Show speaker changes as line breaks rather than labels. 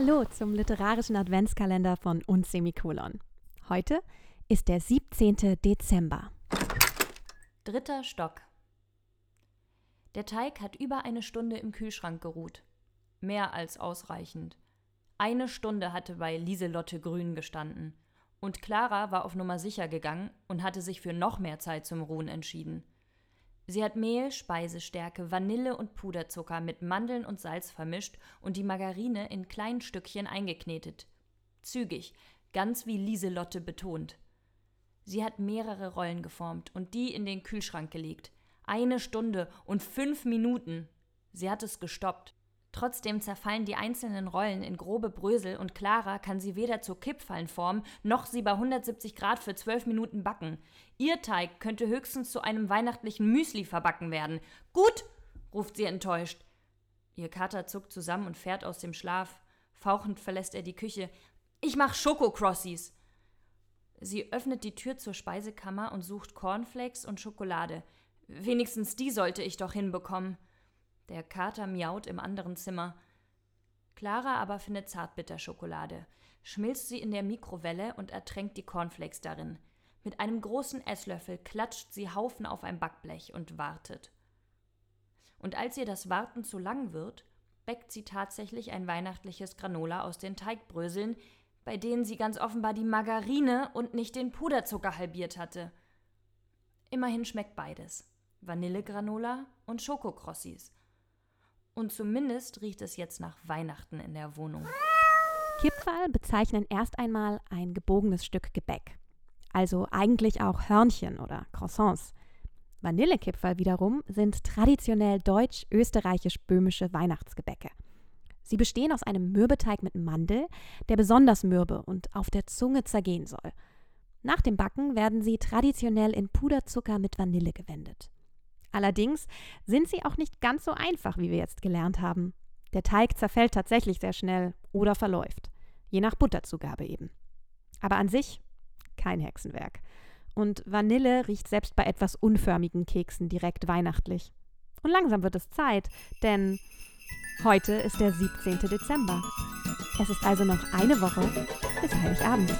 Hallo zum literarischen Adventskalender von und Semikolon. Heute ist der 17. Dezember.
Dritter Stock. Der Teig hat über eine Stunde im Kühlschrank geruht. Mehr als ausreichend. Eine Stunde hatte bei Lieselotte Grün gestanden. Und Clara war auf Nummer sicher gegangen und hatte sich für noch mehr Zeit zum Ruhen entschieden. Sie hat Mehl, Speisestärke, Vanille und Puderzucker mit Mandeln und Salz vermischt und die Margarine in kleinen Stückchen eingeknetet. Zügig, ganz wie Lieselotte betont. Sie hat mehrere Rollen geformt und die in den Kühlschrank gelegt. Eine Stunde und fünf Minuten. Sie hat es gestoppt. Trotzdem zerfallen die einzelnen Rollen in grobe Brösel und Clara kann sie weder zu Kippfallen formen, noch sie bei 170 Grad für 12 Minuten backen. Ihr Teig könnte höchstens zu einem weihnachtlichen Müsli verbacken werden. Gut, ruft sie enttäuscht. Ihr Kater zuckt zusammen und fährt aus dem Schlaf. Fauchend verlässt er die Küche. Ich mach Schokocrossies. Sie öffnet die Tür zur Speisekammer und sucht Cornflakes und Schokolade. Wenigstens die sollte ich doch hinbekommen. Der Kater miaut im anderen Zimmer. Clara aber findet Zartbitterschokolade, schmilzt sie in der Mikrowelle und ertränkt die Cornflakes darin. Mit einem großen Esslöffel klatscht sie Haufen auf ein Backblech und wartet. Und als ihr das Warten zu lang wird, bäckt sie tatsächlich ein weihnachtliches Granola aus den Teigbröseln, bei denen sie ganz offenbar die Margarine und nicht den Puderzucker halbiert hatte. Immerhin schmeckt beides. Vanillegranola und Schokokrossis. Und zumindest riecht es jetzt nach Weihnachten in der Wohnung.
Kipferl bezeichnen erst einmal ein gebogenes Stück Gebäck. Also eigentlich auch Hörnchen oder Croissants. Vanillekipferl wiederum sind traditionell deutsch-österreichisch-böhmische Weihnachtsgebäcke. Sie bestehen aus einem Mürbeteig mit Mandel, der besonders mürbe und auf der Zunge zergehen soll. Nach dem Backen werden sie traditionell in Puderzucker mit Vanille gewendet. Allerdings sind sie auch nicht ganz so einfach, wie wir jetzt gelernt haben. Der Teig zerfällt tatsächlich sehr schnell oder verläuft, je nach Butterzugabe eben. Aber an sich kein Hexenwerk. Und Vanille riecht selbst bei etwas unförmigen Keksen direkt weihnachtlich. Und langsam wird es Zeit, denn heute ist der 17. Dezember. Es ist also noch eine Woche bis Heiligabend.